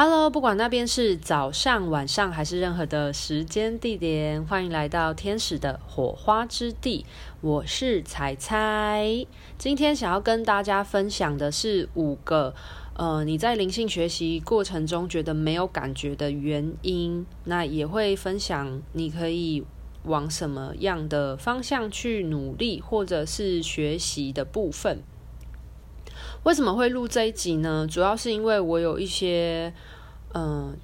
Hello，不管那边是早上、晚上还是任何的时间地点，欢迎来到天使的火花之地。我是彩彩，今天想要跟大家分享的是五个呃你在灵性学习过程中觉得没有感觉的原因。那也会分享你可以往什么样的方向去努力，或者是学习的部分。为什么会录这一集呢？主要是因为我有一些，嗯、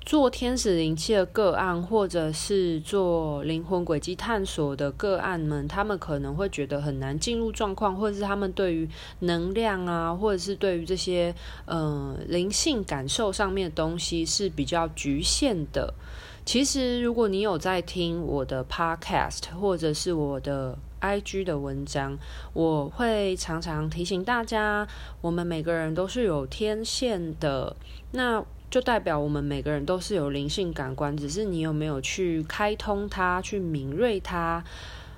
做天使灵气的个案，或者是做灵魂轨迹探索的个案们，他们可能会觉得很难进入状况，或者是他们对于能量啊，或者是对于这些，嗯、灵性感受上面的东西是比较局限的。其实，如果你有在听我的 Podcast，或者是我的 IG 的文章，我会常常提醒大家，我们每个人都是有天线的，那就代表我们每个人都是有灵性感官，只是你有没有去开通它，去敏锐它。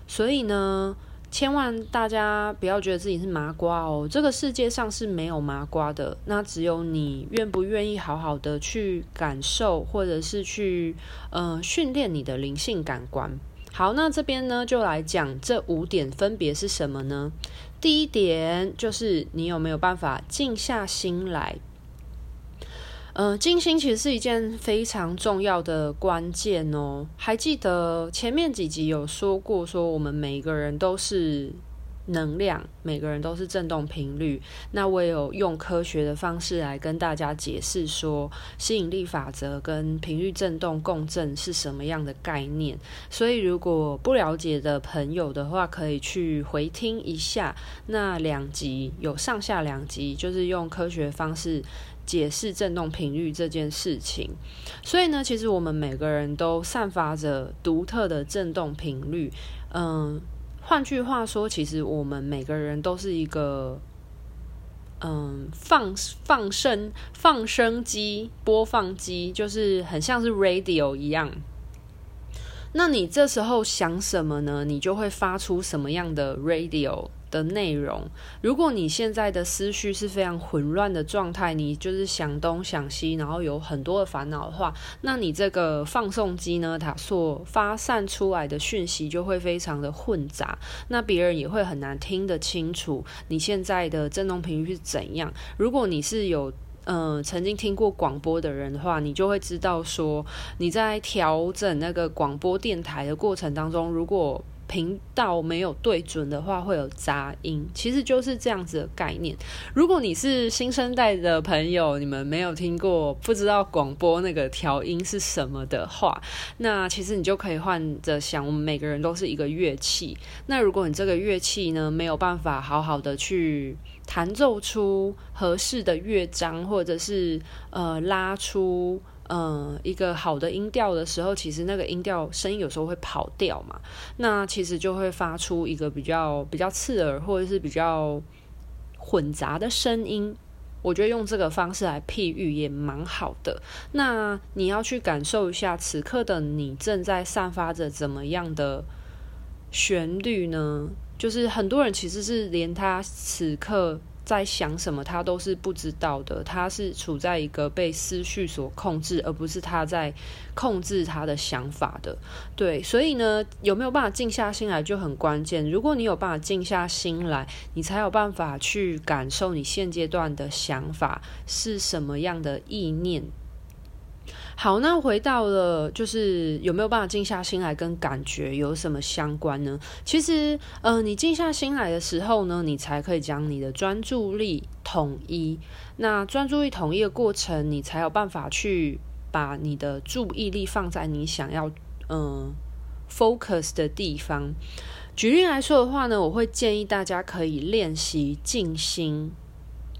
所以呢，千万大家不要觉得自己是麻瓜哦，这个世界上是没有麻瓜的，那只有你愿不愿意好好的去感受，或者是去呃训练你的灵性感官。好，那这边呢，就来讲这五点分别是什么呢？第一点就是你有没有办法静下心来。呃，静心其实是一件非常重要的关键哦。还记得前面几集有说过，说我们每一个人都是。能量，每个人都是振动频率。那我有用科学的方式来跟大家解释说，吸引力法则跟频率振动共振是什么样的概念。所以，如果不了解的朋友的话，可以去回听一下那两集，有上下两集，就是用科学方式解释振动频率这件事情。所以呢，其实我们每个人都散发着独特的振动频率，嗯。换句话说，其实我们每个人都是一个，嗯，放放声放声机、播放机，就是很像是 radio 一样。那你这时候想什么呢？你就会发出什么样的 radio。的内容，如果你现在的思绪是非常混乱的状态，你就是想东想西，然后有很多的烦恼的话，那你这个放送机呢，它所发散出来的讯息就会非常的混杂，那别人也会很难听得清楚你现在的振动频率是怎样。如果你是有呃曾经听过广播的人的话，你就会知道说你在调整那个广播电台的过程当中，如果频道没有对准的话，会有杂音，其实就是这样子的概念。如果你是新生代的朋友，你们没有听过，不知道广播那个调音是什么的话，那其实你就可以换着想，我们每个人都是一个乐器。那如果你这个乐器呢，没有办法好好的去弹奏出合适的乐章，或者是呃拉出。嗯，一个好的音调的时候，其实那个音调声音有时候会跑调嘛，那其实就会发出一个比较比较刺耳或者是比较混杂的声音。我觉得用这个方式来譬喻也蛮好的。那你要去感受一下，此刻的你正在散发着怎么样的旋律呢？就是很多人其实是连他此刻。在想什么，他都是不知道的。他是处在一个被思绪所控制，而不是他在控制他的想法的。对，所以呢，有没有办法静下心来就很关键。如果你有办法静下心来，你才有办法去感受你现阶段的想法是什么样的意念。好，那回到了，就是有没有办法静下心来，跟感觉有什么相关呢？其实，呃，你静下心来的时候呢，你才可以将你的专注力统一。那专注力统一的过程，你才有办法去把你的注意力放在你想要嗯、呃、focus 的地方。举例来说的话呢，我会建议大家可以练习静心。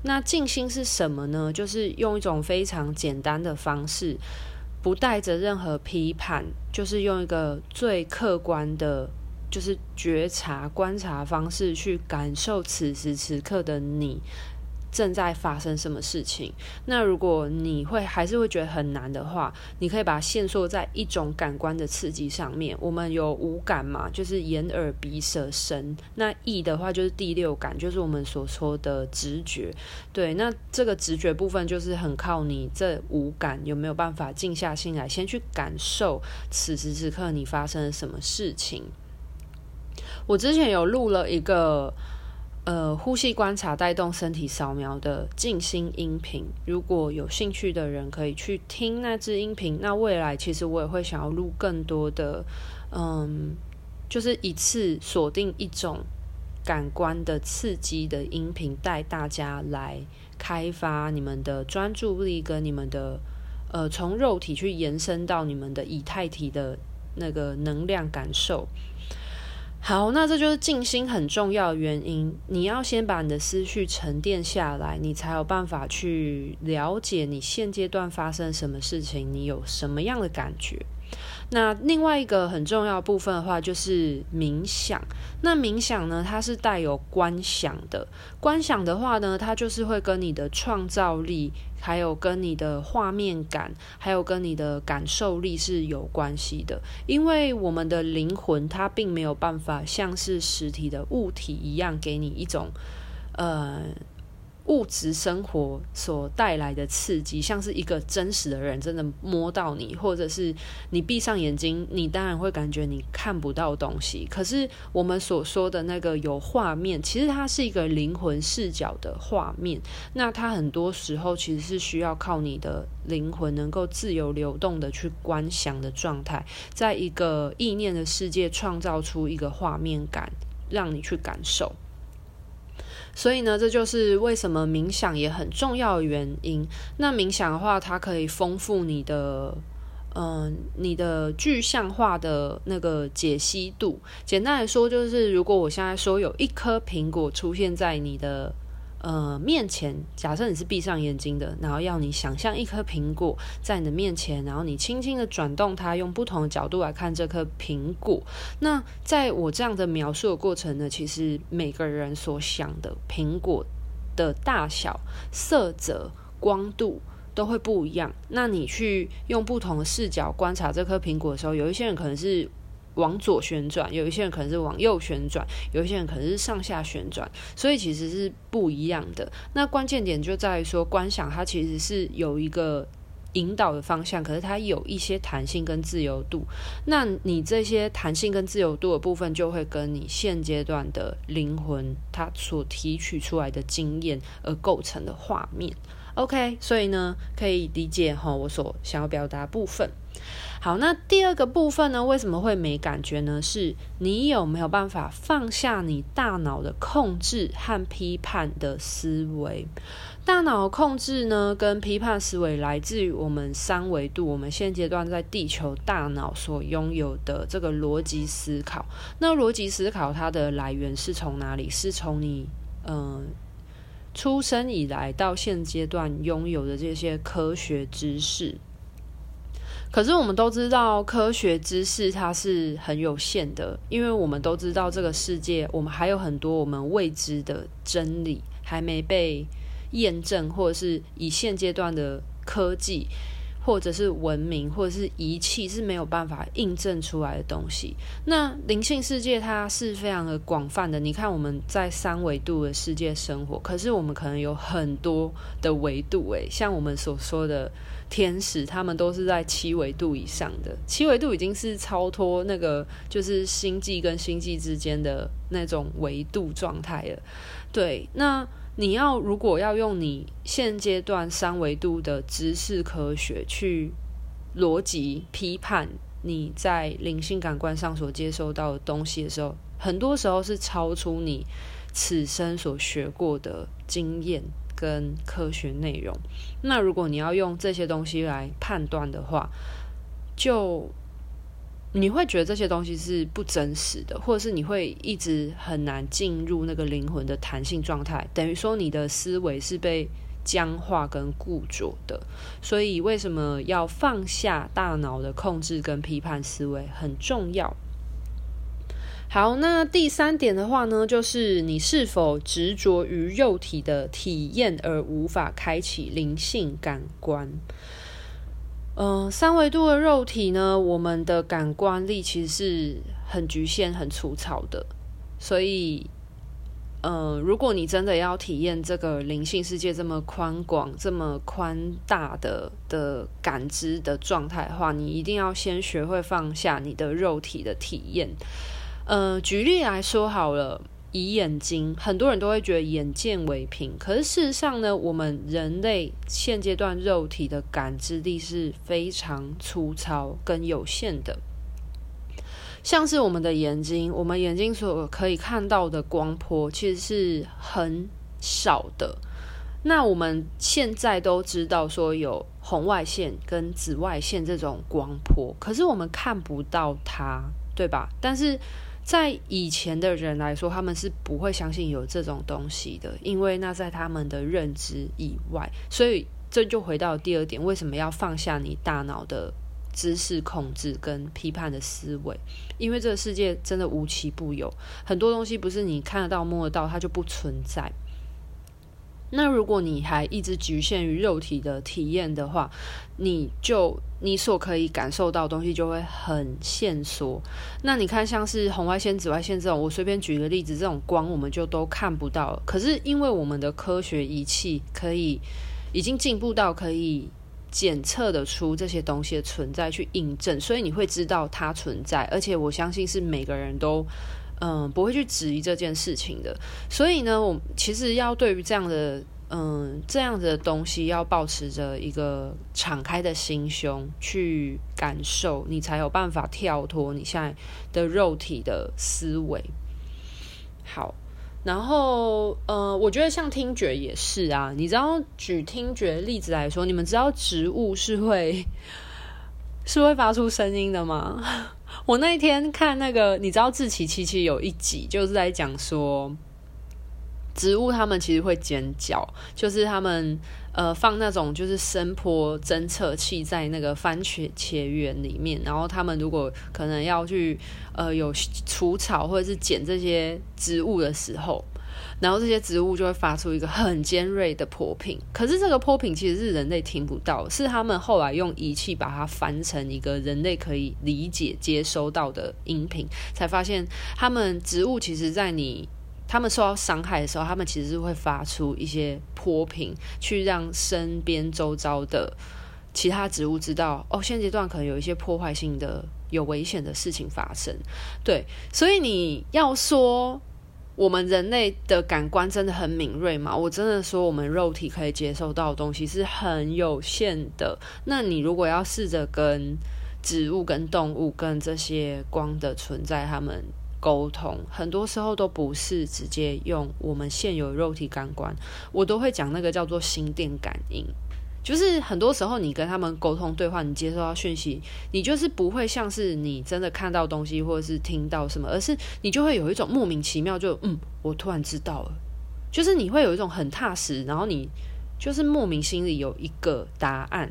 那静心是什么呢？就是用一种非常简单的方式，不带着任何批判，就是用一个最客观的，就是觉察、观察方式去感受此时此刻的你正在发生什么事情。那如果你会还是会觉得很难的话，你可以把它限缩在一种感官的刺激上面。我们有五感嘛，就是眼、耳、鼻、舌、身。那意的话就是第六感，就是我们所说的直觉。对，那这个直觉部分就是很靠你这五感有没有办法静下心来，先去感受此时此刻你发生了什么事情。我之前有录了一个呃呼吸观察带动身体扫描的静心音频，如果有兴趣的人可以去听那支音频。那未来其实我也会想要录更多的，嗯，就是一次锁定一种感官的刺激的音频，带大家来开发你们的专注力跟你们的呃从肉体去延伸到你们的以太体的那个能量感受。好，那这就是静心很重要的原因。你要先把你的思绪沉淀下来，你才有办法去了解你现阶段发生什么事情，你有什么样的感觉。那另外一个很重要部分的话，就是冥想。那冥想呢，它是带有观想的。观想的话呢，它就是会跟你的创造力，还有跟你的画面感，还有跟你的感受力是有关系的。因为我们的灵魂，它并没有办法像是实体的物体一样，给你一种，呃。物质生活所带来的刺激，像是一个真实的人真的摸到你，或者是你闭上眼睛，你当然会感觉你看不到东西。可是我们所说的那个有画面，其实它是一个灵魂视角的画面。那它很多时候其实是需要靠你的灵魂能够自由流动的去观想的状态，在一个意念的世界创造出一个画面感，让你去感受。所以呢，这就是为什么冥想也很重要的原因。那冥想的话，它可以丰富你的，嗯、你的具象化的那个解析度。简单来说，就是如果我现在说有一颗苹果出现在你的。呃，面前，假设你是闭上眼睛的，然后要你想象一颗苹果在你的面前，然后你轻轻的转动它，用不同的角度来看这颗苹果。那在我这样的描述的过程呢，其实每个人所想的苹果的大小、色泽、光度都会不一样。那你去用不同的视角观察这颗苹果的时候，有一些人可能是。往左旋转，有一些人可能是往右旋转，有一些人可能是上下旋转，所以其实是不一样的。那关键点就在于说，观想它其实是有一个引导的方向，可是它有一些弹性跟自由度。那你这些弹性跟自由度的部分，就会跟你现阶段的灵魂它所提取出来的经验而构成的画面。OK，所以呢，可以理解哈，我所想要表达部分。好，那第二个部分呢，为什么会没感觉呢？是你有没有办法放下你大脑的控制和批判的思维？大脑控制呢，跟批判思维来自于我们三维度，我们现阶段在地球大脑所拥有的这个逻辑思考。那逻辑思考它的来源是从哪里？是从你嗯、出生以来到现阶段拥有的这些科学知识。可是我们都知道，科学知识它是很有限的，因为我们都知道这个世界，我们还有很多我们未知的真理还没被验证，或者是以现阶段的科技，或者是文明，或者是仪器是没有办法印证出来的东西。那灵性世界它是非常的广泛的，你看我们在三维度的世界生活，可是我们可能有很多的维度，诶，像我们所说的。天使他们都是在七维度以上的，七维度已经是超脱那个就是星际跟星际之间的那种维度状态了。对，那你要如果要用你现阶段三维度的知识科学去逻辑批判你在灵性感官上所接收到的东西的时候，很多时候是超出你此生所学过的经验。跟科学内容，那如果你要用这些东西来判断的话，就你会觉得这些东西是不真实的，或者是你会一直很难进入那个灵魂的弹性状态，等于说你的思维是被僵化跟固着的。所以为什么要放下大脑的控制跟批判思维很重要。好，那第三点的话呢，就是你是否执着于肉体的体验而无法开启灵性感官？嗯、三维度的肉体呢，我们的感官力其实是很局限、很粗糙的，所以。呃，如果你真的要体验这个灵性世界这么宽广、这么宽大的的感知的状态的话，你一定要先学会放下你的肉体的体验。呃，举例来说好了，以眼睛，很多人都会觉得眼见为凭，可是事实上呢，我们人类现阶段肉体的感知力是非常粗糙跟有限的。像是我们的眼睛，我们眼睛所可以看到的光波其实是很少的。那我们现在都知道说有红外线跟紫外线这种光波，可是我们看不到它，对吧？但是在以前的人来说，他们是不会相信有这种东西的，因为那在他们的认知以外。所以这就回到第二点，为什么要放下你大脑的？知识控制跟批判的思维，因为这个世界真的无奇不有，很多东西不是你看得到摸得到，它就不存在。那如果你还一直局限于肉体的体验的话，你就你所可以感受到的东西就会很限缩。那你看，像是红外线、紫外线这种，我随便举个例子，这种光我们就都看不到。可是因为我们的科学仪器可以已经进步到可以。检测得出这些东西的存在，去印证，所以你会知道它存在，而且我相信是每个人都，嗯，不会去质疑这件事情的。所以呢，我其实要对于这样的，嗯，这样子的东西，要保持着一个敞开的心胸去感受，你才有办法跳脱你现在的肉体的思维。好。然后，呃，我觉得像听觉也是啊。你知道，举听觉例子来说，你们知道植物是会 是会发出声音的吗？我那一天看那个，你知道志奇七七有一集就是在讲说，植物它们其实会尖叫，就是它们。呃，放那种就是声波侦测器在那个番茄茄园里面，然后它们如果可能要去呃有除草或者是剪这些植物的时候，然后这些植物就会发出一个很尖锐的破频。可是这个破频其实是人类听不到，是他们后来用仪器把它翻成一个人类可以理解接收到的音频，才发现他们植物其实在你。他们受到伤害的时候，他们其实是会发出一些波频，去让身边周遭的其他植物知道，哦，现阶段可能有一些破坏性的、有危险的事情发生。对，所以你要说我们人类的感官真的很敏锐吗？我真的说，我们肉体可以接受到的东西是很有限的。那你如果要试着跟植物、跟动物、跟这些光的存在，他们。沟通很多时候都不是直接用我们现有肉体感官，我都会讲那个叫做心电感应，就是很多时候你跟他们沟通对话，你接收到讯息，你就是不会像是你真的看到东西或者是听到什么，而是你就会有一种莫名其妙就嗯，我突然知道了，就是你会有一种很踏实，然后你就是莫名心里有一个答案。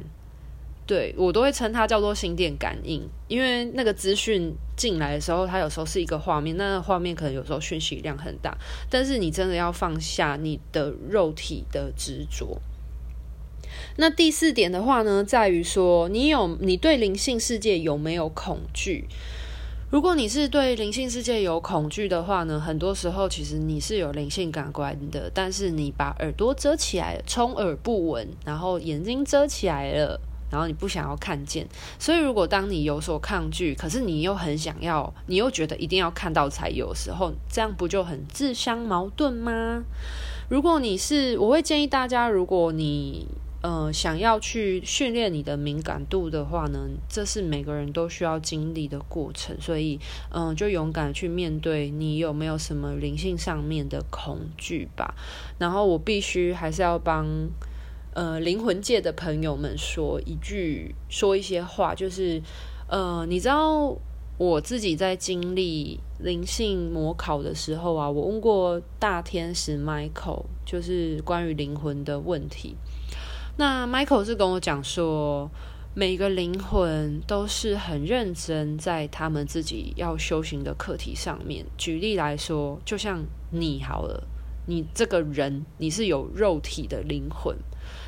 对，我都会称它叫做心电感应，因为那个资讯进来的时候，它有时候是一个画面，那个画面可能有时候讯息量很大，但是你真的要放下你的肉体的执着。那第四点的话呢，在于说你有你对灵性世界有没有恐惧？如果你是对灵性世界有恐惧的话呢，很多时候其实你是有灵性感官的，但是你把耳朵遮起来，充耳不闻，然后眼睛遮起来了。然后你不想要看见，所以如果当你有所抗拒，可是你又很想要，你又觉得一定要看到才有时候，这样不就很自相矛盾吗？如果你是，我会建议大家，如果你呃想要去训练你的敏感度的话呢，这是每个人都需要经历的过程，所以嗯、就勇敢去面对你有没有什么灵性上面的恐惧吧。然后我必须还是要帮。呃，灵魂界的朋友们说一句，说一些话，就是，呃，你知道我自己在经历灵性模考的时候啊，我问过大天使 Michael，就是关于灵魂的问题。那 Michael 是跟我讲说，每个灵魂都是很认真在他们自己要修行的课题上面。举例来说，就像你好了，你这个人你是有肉体的灵魂，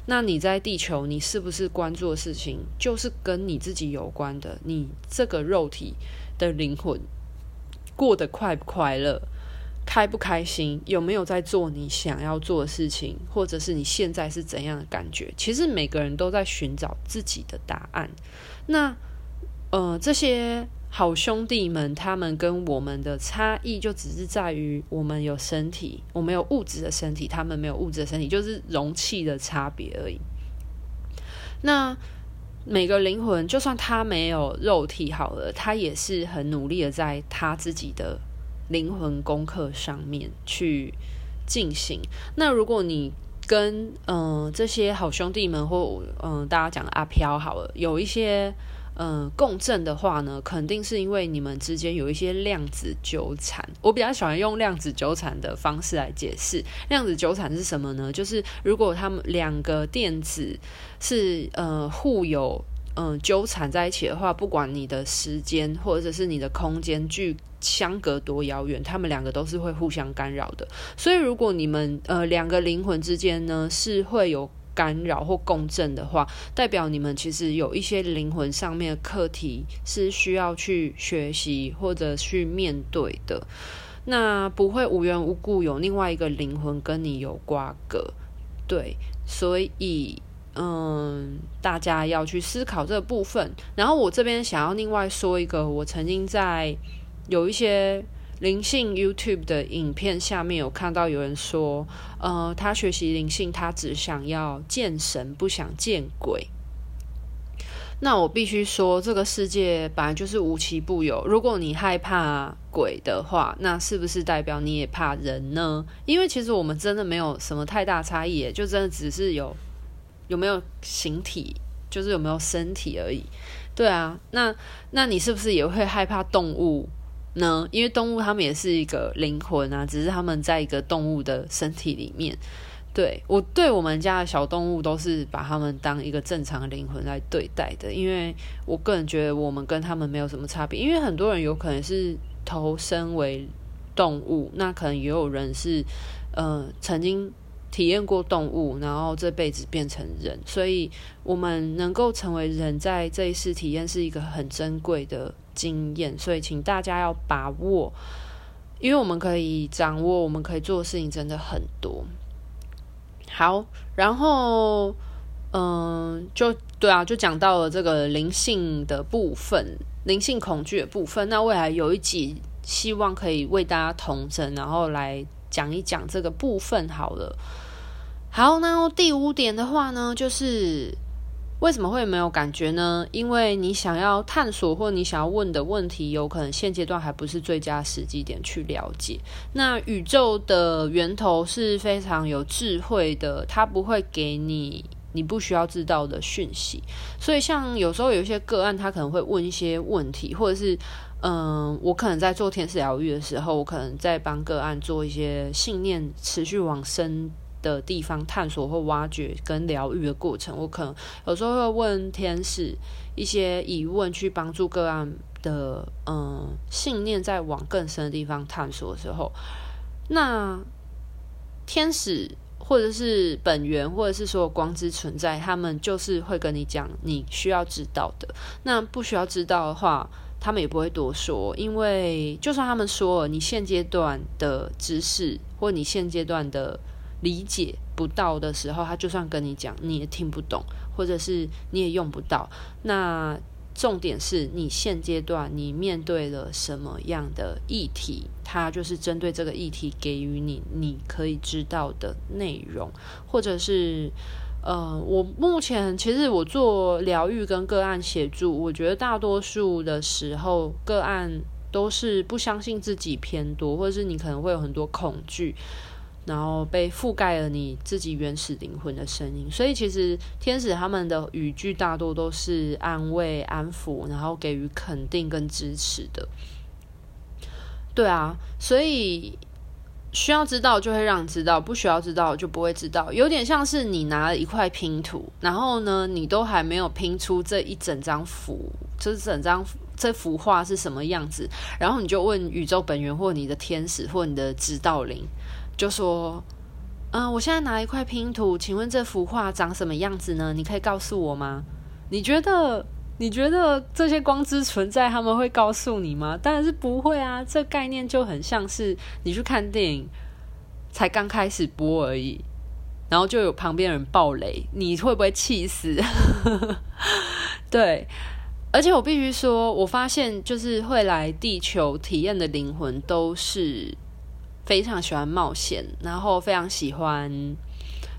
那你在地球，你是不是关注的事情就是跟你自己有关的？你这个肉体的灵魂过得快不快乐？开不开心？有没有在做你想要做的事情？或者是你现在是怎样的感觉？其实每个人都在寻找自己的答案。那，呃，这些好兄弟们，他们跟我们的差异就只是在于，我们有身体，我们有物质的身体，他们没有物质的身体，就是容器的差别而已。那每个灵魂，就算他没有肉体好了，他也是很努力的在他自己的。灵魂功课上面去进行。那如果你跟嗯、这些好兄弟们或嗯、大家讲的阿飘好了，有一些嗯、共振的话呢，肯定是因为你们之间有一些量子纠缠。我比较喜欢用量子纠缠的方式来解释。量子纠缠是什么呢？就是如果他们两个电子是呃互有。嗯，纠缠在一起的话，不管你的时间或者是你的空间距相隔多遥远，他们两个都是会互相干扰的。所以，如果你们呃两个灵魂之间呢是会有干扰或共振的话，代表你们其实有一些灵魂上面的课题是需要去学习或者去面对的。那不会无缘无故有另外一个灵魂跟你有瓜葛，对，所以。嗯，大家要去思考这个部分。然后我这边想要另外说一个，我曾经在有一些灵性 YouTube 的影片下面有看到有人说，呃，他学习灵性，他只想要见神，不想见鬼。那我必须说，这个世界本来就是无奇不有。如果你害怕鬼的话，那是不是代表你也怕人呢？因为其实我们真的没有什么太大差异，就真的只是有。有没有形体，就是有没有身体而已。对啊，那那你是不是也会害怕动物呢？因为动物它们也是一个灵魂啊，只是它们在一个动物的身体里面。对，我对我们家的小动物都是把它们当一个正常的灵魂来对待的，因为我个人觉得我们跟他们没有什么差别。因为很多人有可能是投身为动物，那可能也有人是呃曾经。体验过动物，然后这辈子变成人，所以我们能够成为人，在这一世体验是一个很珍贵的经验。所以，请大家要把握，因为我们可以掌握，我们可以做的事情真的很多。好，然后，嗯，就对啊，就讲到了这个灵性的部分，灵性恐惧的部分。那未来有一集，希望可以为大家同整，然后来讲一讲这个部分。好了。好，那第五点的话呢，就是为什么会没有感觉呢？因为你想要探索或你想要问的问题，有可能现阶段还不是最佳时机点去了解。那宇宙的源头是非常有智慧的，它不会给你你不需要知道的讯息。所以，像有时候有一些个案，他可能会问一些问题，或者是嗯，我可能在做天使疗愈的时候，我可能在帮个案做一些信念持续往深的地方探索或挖掘跟疗愈的过程，我可能有时候会问天使一些疑问，去帮助个案的嗯信念在往更深的地方探索的时候，那天使或者是本源或者是说光之存在，他们就是会跟你讲你需要知道的。那不需要知道的话，他们也不会多说，因为就算他们说了，你现阶段的知识或你现阶段的。理解不到的时候，他就算跟你讲，你也听不懂，或者是你也用不到。那重点是你现阶段你面对了什么样的议题，他就是针对这个议题给予你你可以知道的内容，或者是呃，我目前其实我做疗愈跟个案协助，我觉得大多数的时候个案都是不相信自己偏多，或者是你可能会有很多恐惧。然后被覆盖了你自己原始灵魂的声音，所以其实天使他们的语句大多都是安慰、安抚，然后给予肯定跟支持的。对啊，所以需要知道就会让你知道，不需要知道就不会知道。有点像是你拿了一块拼图，然后呢，你都还没有拼出这一整张符，这整张这幅画是什么样子，然后你就问宇宙本源或你的天使或你的指导灵，就说：“嗯、我现在拿一块拼图，请问这幅画长什么样子呢？你可以告诉我吗？你觉得？”你觉得这些光之存在，他们会告诉你吗？当然是不会啊！这概念就很像是你去看电影，才刚开始播而已，然后就有旁边人爆雷，你会不会气死？对，而且我必须说，我发现就是会来地球体验的灵魂，都是非常喜欢冒险，然后非常喜欢。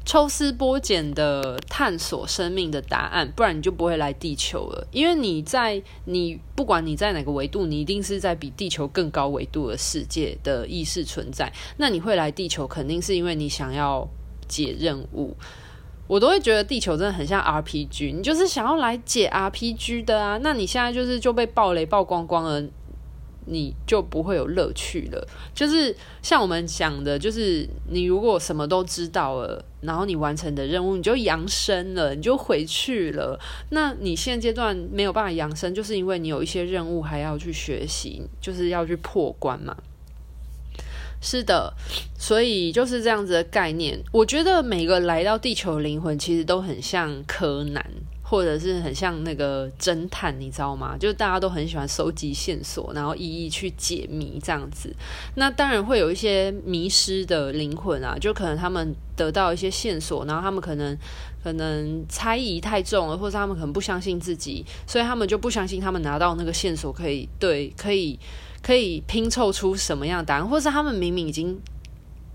抽丝剥茧的探索生命的答案，不然你就不会来地球了。因为你在你不管你在哪个维度，你一定是在比地球更高维度的世界的意识存在。那你会来地球，肯定是因为你想要解任务。我都会觉得地球真的很像 RPG，你就是想要来解 RPG 的啊。那你现在就是就被爆雷暴光光了。你就不会有乐趣了。就是像我们讲的，就是你如果什么都知道了，然后你完成的任务，你就扬升了，你就回去了。那你现阶段没有办法扬升，就是因为你有一些任务还要去学习，就是要去破关嘛。是的，所以就是这样子的概念。我觉得每个来到地球的灵魂，其实都很像柯南。或者是很像那个侦探，你知道吗？就大家都很喜欢收集线索，然后一一去解谜这样子。那当然会有一些迷失的灵魂啊，就可能他们得到一些线索，然后他们可能可能猜疑太重了，或者他们可能不相信自己，所以他们就不相信他们拿到那个线索可以对，可以可以拼凑出什么样的答案，或者是他们明明已经。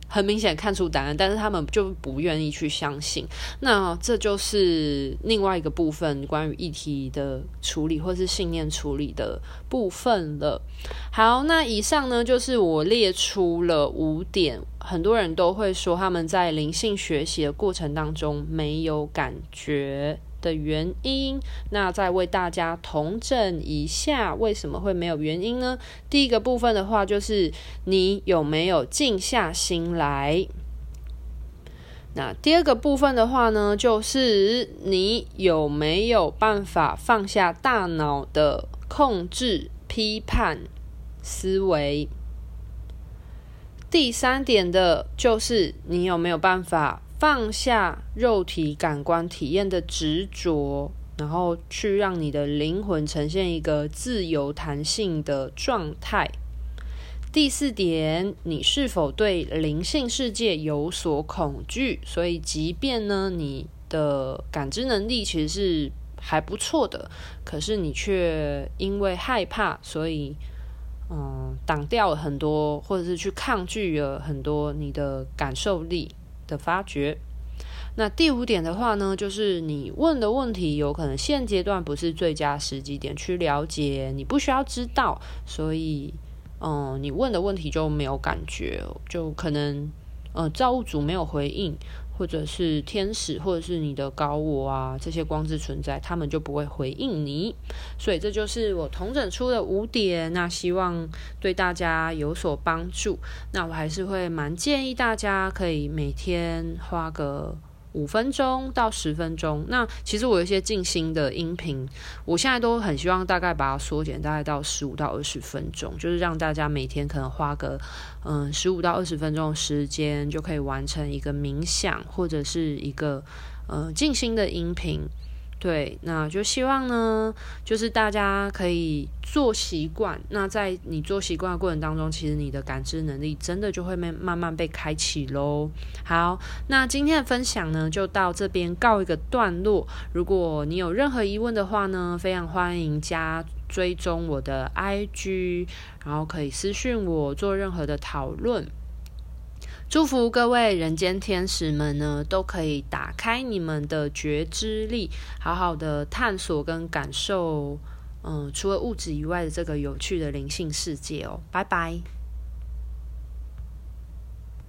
很明显看出答案，但是他们就不愿意去相信。那这就是另外一个部分，关于议题的处理或是信念处理的部分了。好，那以上呢，就是我列出了五点，很多人都会说他们在灵性学习的过程当中没有感觉的原因，那再为大家同整一下，为什么会没有原因呢？第一个部分的话，就是你有没有静下心来。那第二个部分的话呢，就是你有没有办法放下大脑的控制、批判思维。第三点的就是你有没有办法。放下肉体感官体验的执着，然后去让你的灵魂呈现一个自由弹性的状态。第四点，你是否对灵性世界有所恐惧？所以，即便呢，你的感知能力其实是还不错的，可是你却因为害怕，所以嗯，挡掉了很多，或者是去抗拒了很多你的感受力。的发掘。那第五点的话呢，就是你问的问题有可能现阶段不是最佳时机点去了解，你不需要知道，所以嗯，你问的问题就没有感觉，就可能呃造物主没有回应。或者是天使，或者是你的高我啊，这些光之存在，他们就不会回应你。所以这就是我统整出的五点，那希望对大家有所帮助。那我还是会蛮建议大家可以每天花个。五分钟到十分钟，那其实我有一些静心的音频，我现在都很希望大概把它缩减，大概到十五到二十分钟，就是让大家每天可能花个嗯十五到二十分钟的时间，就可以完成一个冥想或者是一个嗯静心的音频。对，那就希望呢，就是大家可以做习惯。那在你做习惯的过程当中，其实你的感知能力真的就会慢慢慢被开启喽。好，那今天的分享呢，就到这边告一个段落。如果你有任何疑问的话呢，非常欢迎加追踪我的 IG，然后可以私讯我做任何的讨论。祝福各位人间天使们呢，都可以打开你们的觉知力，好好的探索跟感受，嗯，除了物质以外的这个有趣的灵性世界哦。拜拜。